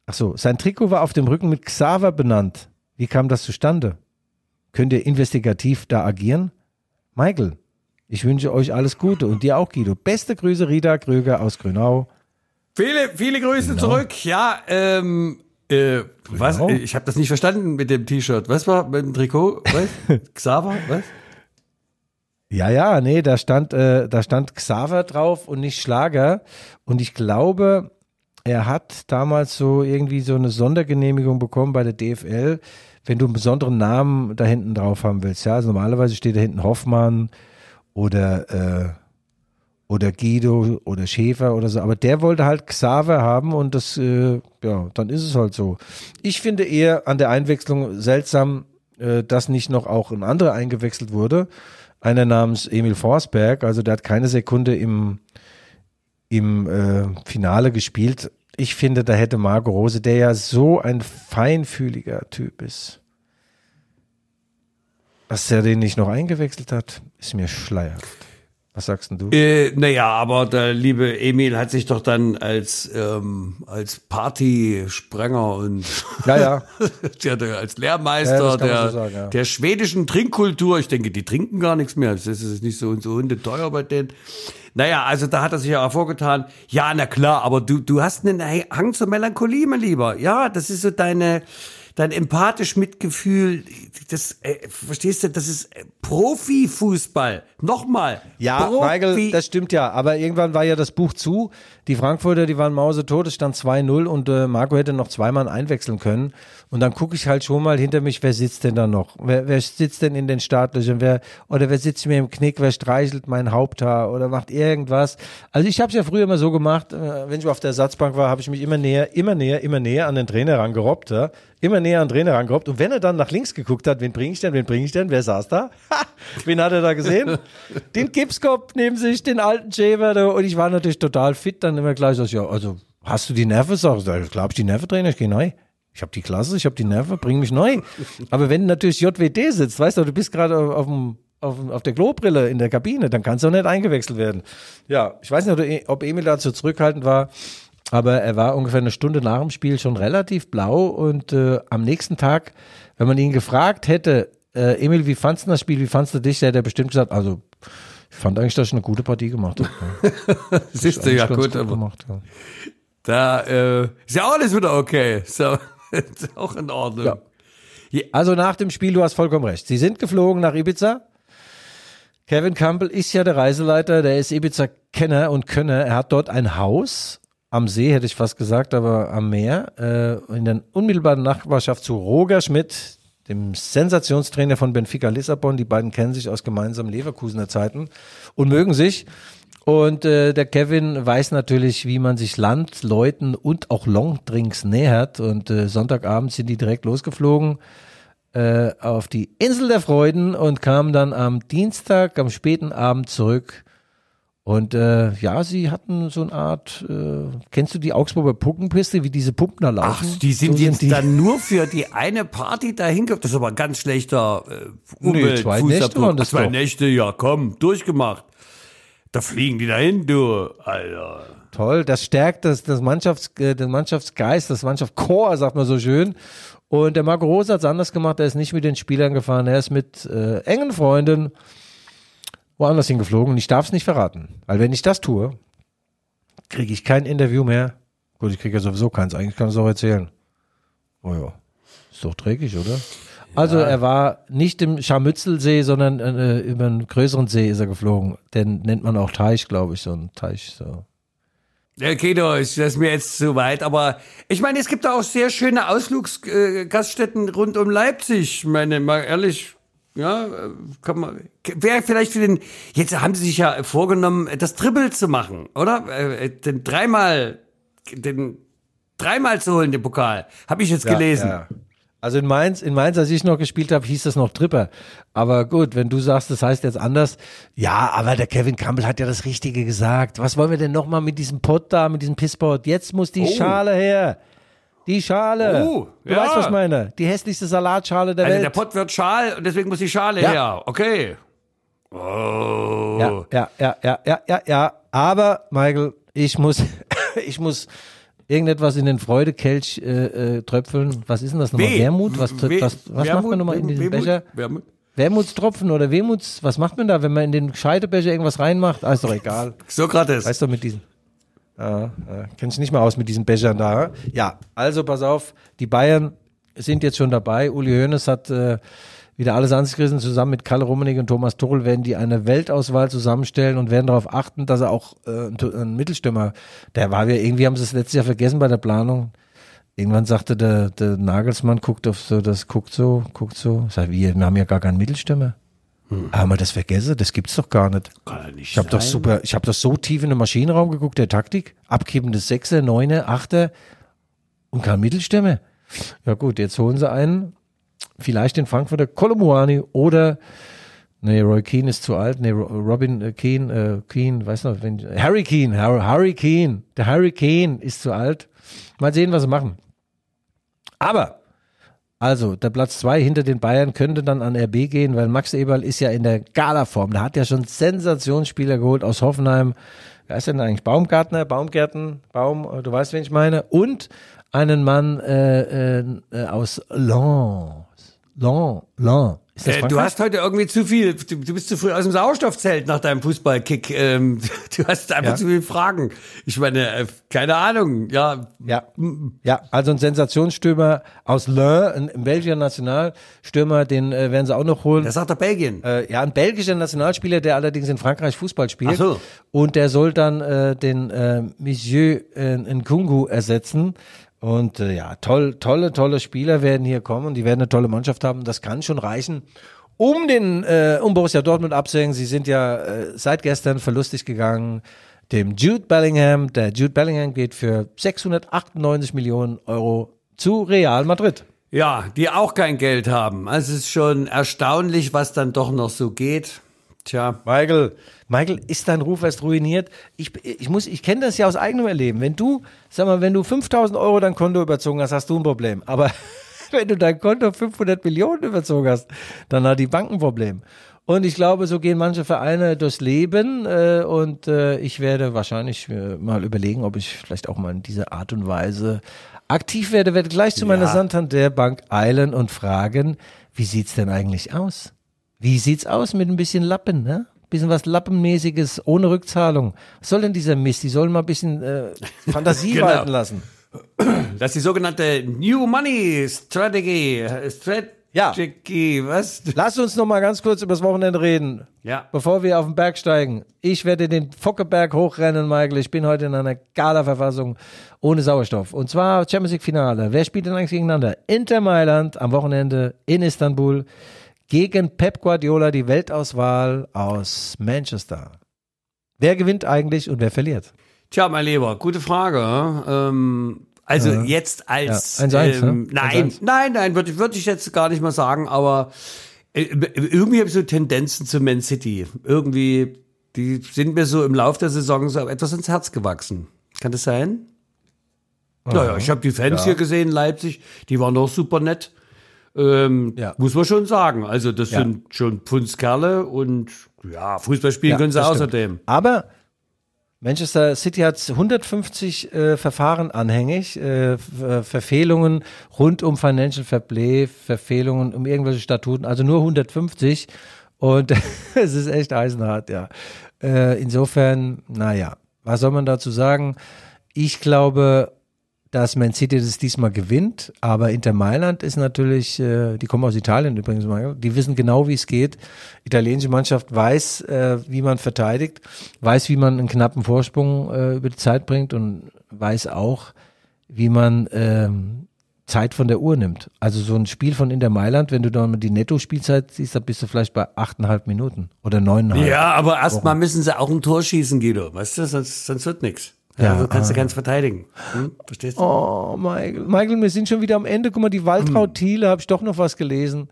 Achso, sein Trikot war auf dem Rücken mit Xaver benannt. Wie kam das zustande? Könnt ihr investigativ da agieren? Michael, ich wünsche euch alles Gute und dir auch, Guido. Beste Grüße, Rita Kröger aus Grünau. Viele, viele Grüße zurück. Ja, ähm, äh, was? Genau. Ich habe das nicht verstanden mit dem T-Shirt. Was war mit dem Trikot? Was? *laughs* Xaver? Was? Ja, ja, nee, da stand, äh, da stand Xaver drauf und nicht Schlager. Und ich glaube, er hat damals so irgendwie so eine Sondergenehmigung bekommen bei der DFL, wenn du einen besonderen Namen da hinten drauf haben willst. Ja, also normalerweise steht da hinten Hoffmann oder äh, oder Guido oder Schäfer oder so, aber der wollte halt Xaver haben und das, äh, ja, dann ist es halt so. Ich finde eher an der Einwechslung seltsam, äh, dass nicht noch auch ein anderer eingewechselt wurde. Einer namens Emil Forsberg, also der hat keine Sekunde im, im äh, Finale gespielt. Ich finde, da hätte Marco Rose, der ja so ein feinfühliger Typ ist, dass er den nicht noch eingewechselt hat, ist mir schleierhaft. Was sagst denn du? Äh, naja, aber der liebe Emil hat sich doch dann als, ähm, als Partysprenger und *laughs* ja, ja. *laughs* ja, der, als Lehrmeister Ja, der, so sagen, ja. der schwedischen Trinkkultur, ich denke, die trinken gar nichts mehr. Das ist nicht so, so hundeteuer bei denen. Naja, also da hat er sich ja hervorgetan. Ja, na klar, aber du, du hast einen Hang zur Melancholie, mein Lieber. Ja, das ist so deine, dein empathisch Mitgefühl. Das, äh, verstehst du, das ist äh, Profifußball. Nochmal. Ja, Profi Michael, das stimmt ja. Aber irgendwann war ja das Buch zu. Die Frankfurter, die waren mausetot, es stand 2-0 und äh, Marco hätte noch zweimal einwechseln können. Und dann gucke ich halt schon mal hinter mich, wer sitzt denn da noch? Wer, wer sitzt denn in den Startlöchern? Wer, oder wer sitzt mir im Knick? Wer streichelt mein Haupthaar oder macht irgendwas? Also ich habe es ja früher immer so gemacht, äh, wenn ich auf der Ersatzbank war, habe ich mich immer näher, immer näher, immer näher an den Trainer rangerobbt. Ja? Immer näher an den Trainer rangerobbt. Und wenn er dann nach links geguckt hat, wen bringe ich denn, wen bringe ich denn? Wer saß da? Ha! Wen hat er da gesehen? *laughs* den Gipskopf neben sich, den alten Schäfer. Und ich war natürlich total fit, dann immer gleich so, ja, also hast du die Nerven? Sag ich, glaube, ich die Nerven, Trainer, ich gehe neu. Ich habe die Klasse, ich habe die Nerven, bring mich neu. Aber wenn natürlich JWD sitzt, weißt du, du bist gerade auf, auf, dem- auf, der Klobrille in der Kabine, dann kannst du auch nicht eingewechselt werden. Ja, ich weiß nicht, ob E- ob Emil dazu zurückhaltend war, aber er war ungefähr eine Stunde nach dem Spiel schon relativ blau und äh, am nächsten Tag, wenn man ihn gefragt hätte, äh, Emil, wie fandst du das Spiel, wie fandst du dich, der hätte bestimmt gesagt, also ich fand eigentlich, dass ich eine gute Partie gemacht habe. Ja. *laughs* Siehst du, ja gut, aber gemacht, ja. da äh, ist ja alles wieder okay. *laughs* So, ist auch in Ordnung. Ja. Also nach dem Spiel, du hast vollkommen recht. Sie sind geflogen nach Ibiza. Kevin Campbell ist ja der Reiseleiter, der ist Ibiza-Kenner und Könner. Er hat dort ein Haus am See, hätte ich fast gesagt, aber am Meer, äh, in der unmittelbaren Nachbarschaft zu Roger Schmidt, dem Sensationstrainer von Benfica Lissabon. Die beiden kennen sich aus gemeinsamen Leverkusener Zeiten und mögen sich. Und äh, der Kevin weiß natürlich, wie man sich Land, Leuten und auch Longdrinks nähert. Und äh, Sonntagabend sind die direkt losgeflogen äh, auf die Insel der Freuden und kamen dann am Dienstag, am späten Abend zurück. Und äh, ja, sie hatten so eine Art, äh, kennst du die Augsburger Puppenpiste, wie diese Puppen da Ach, laufen? die sind so jetzt die. dann nur für die eine Party dahin gekommen. Das ist aber ein ganz schlechter äh, Umwelt. zwei Nächte waren das Zwei doch. Nächte, ja komm, durchgemacht. Da fliegen die dahin, du, Alter. Toll, das stärkt das, das Mannschafts, äh, den Mannschaftsgeist, das Mannschaftschor, sagt man so schön. Und der Marco Rose hat es anders gemacht, er ist nicht mit den Spielern gefahren, er ist mit äh, engen Freunden woanders hingeflogen und ich darf es nicht verraten. Weil wenn ich das tue, kriege ich kein Interview mehr. Gut, ich kriege ja sowieso keins, eigentlich kann ich es auch erzählen. Oh ja, ist doch dreckig, oder? Also er war nicht im Scharmützelsee, sondern äh, über einen größeren See ist er geflogen. Den nennt man auch Teich, glaube ich, so ein Teich. So. Ja, Kedo, ist das ist mir jetzt zu weit, aber ich meine, es gibt da auch sehr schöne Ausflugsgaststätten äh, Gaststätten rund um Leipzig. Ich meine, mal ehrlich, ja, äh, kann man, wäre vielleicht für den, jetzt haben sie sich ja vorgenommen, das Triple zu machen, oder? Äh, Den dreimal, den dreimal zu holen, den Pokal. Habe ich jetzt gelesen. Ja. Also in Mainz, in Mainz, als ich noch gespielt habe, hieß das noch Tripper. Aber gut, wenn du sagst, das heißt jetzt anders. Ja, aber der Kevin Campbell hat ja das Richtige gesagt. Was wollen wir denn nochmal mit diesem Pott da, mit diesem Pisspot? Jetzt muss die Oh. Schale her. Die Schale. Oh, du ja. weißt, was ich meine. Die hässlichste Salatschale der Also Welt. der Pott wird schal und deswegen muss die Schale Ja. her. Okay. Oh. Ja, ja, ja, ja, ja, ja, ja. Aber, Michael, ich muss, *laughs* ich muss irgendetwas in den Freudekelch äh, äh, tröpfeln. Was ist denn das nochmal? Weh. Wermut? Was, Weh. was, was macht Wermut, man nochmal in diesen Wehmut, Becher? Wermut. Wermutstropfen oder Wehmuts, was macht man da, wenn man in den Scheidebecher irgendwas reinmacht? Ah, ist doch egal. Sokrates. Weißt du, mit diesen. Ja, ja, kenn ich nicht mehr aus mit diesen Bechern da. Ja, also pass auf, die Bayern sind jetzt schon dabei. Uli Hoeneß hat äh, wieder alles angerissen. Zusammen mit Kalle Rummenig und Thomas Tuchel werden die eine Weltauswahl zusammenstellen und werden darauf achten, dass er auch äh, ein, ein Mittelstürmer, der war wir, irgendwie haben sie es letztes Jahr vergessen bei der Planung. Irgendwann sagte der, der Nagelsmann, guckt auf so, das guckt so, guckt so. Sagt, wir, wir haben ja gar keinen Mittelstürmer. Hm. Haben wir das vergessen? Das gibt's doch gar nicht. Kann nicht Ich habe doch super, ich habe doch so tief in den Maschinenraum geguckt, der Taktik, abgebendes Sechser, Neuner, Achter und kein Mittelstürmer. Ja gut, jetzt holen sie einen, vielleicht den Frankfurter Kolomuani oder Nee, Roy Keane ist zu alt. Nee, Ro- Robin äh, Keane, äh, Keane, weiß noch, wenn, Harry Keane, Harry, Harry Keane. Der Harry Keane ist zu alt. Mal sehen, was sie machen. Aber, also, der Platz zwei hinter den Bayern könnte dann an RB gehen, weil Max Eberl ist ja in der Gala-Form. Der hat ja schon Sensationsspieler geholt aus Hoffenheim. Wer ist denn eigentlich? Baumgartner, Baumgärten, Baum, äh, du weißt, wen ich meine. Und einen Mann äh, äh, äh, aus Lens. Lens, Lens. Äh, du hast heute irgendwie zu viel, du, du bist zu früh aus dem Sauerstoffzelt nach deinem Fußballkick. Ähm, *laughs* du hast einfach Ja. zu viele Fragen. Ich meine, äh, keine Ahnung, ja. Ja, ja, also ein Sensationsstürmer aus Lens, ein, ein belgischer Nationalstürmer, den äh, werden sie auch noch holen. Das sagt doch Belgien. Äh, ja, ein belgischer Nationalspieler, der allerdings in Frankreich Fußball spielt. Ach so. Und der soll dann äh, den äh, Monsieur Nkungu ersetzen. Und äh, ja, toll, tolle, tolle Spieler werden hier kommen. Die werden eine tolle Mannschaft haben. Das kann schon reichen, um den, äh, um Borussia Dortmund abzuhängen. Sie sind ja äh, seit gestern verlustig gegangen. Dem Jude Bellingham. Der Jude Bellingham geht für 698 Millionen Euro zu Real Madrid. Ja, die auch kein Geld haben. Also es ist schon erstaunlich, was dann doch noch so geht. Tja. Michael, Michael, ist dein Ruf erst ruiniert? Ich, ich muss, ich kenne das ja aus eigenem Erleben. Wenn du, sag mal, wenn du 5000 Euro dein Konto überzogen hast, hast du ein Problem. Aber *laughs* wenn du dein Konto 500 Millionen überzogen hast, dann hat die Bank ein Problem. Und ich glaube, so gehen manche Vereine durchs Leben. Äh, und äh, ich werde wahrscheinlich äh, mal überlegen, ob ich vielleicht auch mal in dieser Art und Weise aktiv werde. Werde gleich zu meiner Ja. Santander Bank eilen und fragen, wie sieht's denn eigentlich aus? Wie sieht's aus mit ein bisschen Lappen, ne? Bisschen was Lappenmäßiges, ohne Rückzahlung. Was soll denn dieser Mist? Die sollen mal ein bisschen äh, *laughs* Fantasie Genau. walten lassen. Das ist die sogenannte New Money Strategy. Strategy, was? Lass uns noch mal ganz kurz übers Wochenende reden, Ja. bevor wir auf den Berg steigen. Ich werde den Fockeberg hochrennen, Michael. Ich bin heute in einer Gala-Verfassung ohne Sauerstoff. Und zwar Champions League Finale. Wer spielt denn eigentlich gegeneinander? Inter Mailand am Wochenende in Istanbul gegen Pep Guardiola, die Weltauswahl aus Manchester. Wer gewinnt eigentlich und wer verliert? Tja, mein Lieber, gute Frage. Ähm, also jetzt als Ja, 1-1, ähm, ne? nein, 1-1. nein, nein, würde würd ich jetzt gar nicht mal sagen, aber äh, irgendwie habe ich so Tendenzen zu Man City. Irgendwie, die sind mir so im Laufe der Saison so etwas ins Herz gewachsen. Kann das sein? Naja, ich habe die Fans hier gesehen in Leipzig, die waren doch super nett. Ähm, Ja. Muss man schon sagen. Also, das Ja. sind schon Pfundskerle und ja, Fußball spielen Ja, können sie das stimmt. außerdem. Aber Manchester City hat 150 äh, Verfahren anhängig, äh, Ver- Verfehlungen rund um Financial Fair Play, Verfehlungen um irgendwelche Statuten, also nur 150 und *laughs* es ist echt eisenhart, ja. Äh, insofern, naja, was soll man dazu sagen? Ich glaube, dass Man City das diesmal gewinnt, aber Inter Mailand ist natürlich, äh, die kommen aus Italien übrigens, die wissen genau, wie es geht. Italienische Mannschaft weiß, äh, wie man verteidigt, weiß, wie man einen knappen Vorsprung äh, über die Zeit bringt und weiß auch, wie man ähm, Zeit von der Uhr nimmt. Also so ein Spiel von Inter Mailand, wenn du dann die Netto-Spielzeit siehst, dann bist du vielleicht bei achteinhalb Minuten oder neuneinhalb. Ja, aber erstmal müssen sie auch ein Tor schießen, Guido. Weißt du, sonst, sonst wird nichts. Ja, Ja, so kannst du ah. ganz verteidigen. Hm? Verstehst du? Oh, Michael. Michael, wir sind schon wieder am Ende. Guck mal, die Waltraud Thiele, habe ich doch noch was gelesen.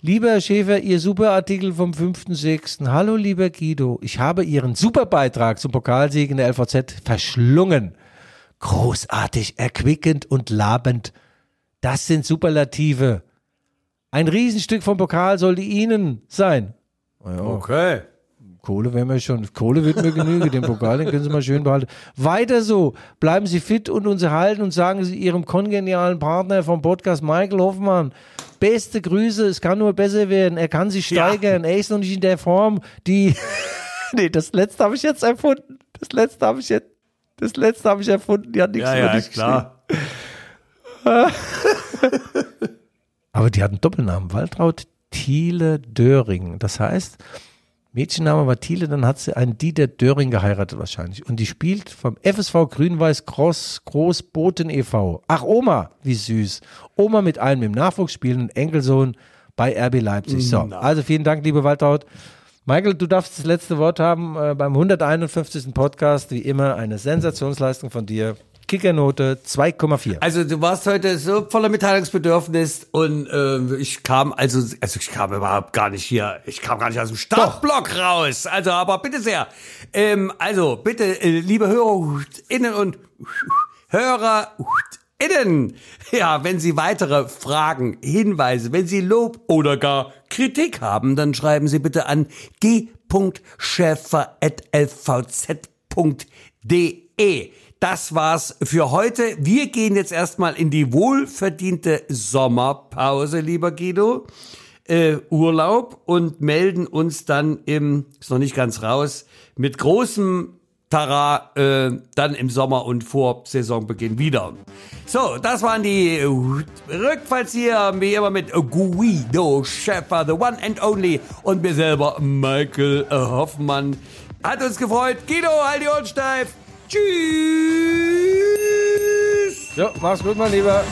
Lieber Herr Schäfer, Ihr super Artikel vom 5.6. Hallo, lieber Guido. Ich habe Ihren super Beitrag zum Pokalsieg in der LVZ verschlungen. Großartig, erquickend und labend. Das sind Superlative. Ein Riesenstück vom Pokal sollte Ihnen sein. Okay. Kohle wäre mir schon, Kohle wird mir genügen, den Pokal, den können Sie mal schön behalten. Weiter so, bleiben Sie fit und uns erhalten und sagen Sie Ihrem kongenialen Partner vom Podcast Michael Hoffmann, beste Grüße, es kann nur besser werden, er kann sich Ja. steigern, er ist noch nicht in der Form, die, *laughs* nee, das letzte habe ich jetzt erfunden, das letzte habe ich jetzt, das letzte habe ich erfunden, die hat nichts Ja, ja, klar. *laughs* Aber die hat einen Doppelnamen, Waltraud Thiele Döring. Das heißt, Mädchenname war Thiele, dann hat sie einen Dieter Döring geheiratet wahrscheinlich. Und die spielt vom FSV Grün-Weiß Groß, Großboten e.V. Ach, Oma, wie süß. Oma mit einem im Nachwuchs spielenden Enkelsohn bei RB Leipzig. So, also vielen Dank, liebe Waldhaut. Michael, du darfst das letzte Wort haben äh, beim 151. Podcast. Wie immer eine Sensationsleistung von dir. Kickernote 2,4. Also du warst heute so voller Mitteilungsbedürfnis und äh, ich kam also also ich kam überhaupt gar nicht hier, ich kam gar nicht aus dem Startblock Doch. raus. Also aber bitte sehr. Ähm, also bitte äh, liebe Hörerinnen und Hörer Innen. *laughs* Ja, wenn Sie weitere Fragen, Hinweise, wenn Sie Lob oder gar Kritik haben, dann schreiben Sie bitte an g.schäfer.lvz.de. Das war's für heute. Wir gehen jetzt erstmal in die wohlverdiente Sommerpause, lieber Guido. Äh, Urlaub und melden uns dann im, ist noch nicht ganz raus, mit großem Tara äh, dann im Sommer und vor Saisonbeginn wieder. So, das waren die Rückfallzieher, wie immer mit Guido Schäfer, the one and only und mir selber Michael Hoffmann. Hat uns gefreut. Guido, halt die Ohren steif. Tschüss. Ja, mach's gut, mein Lieber.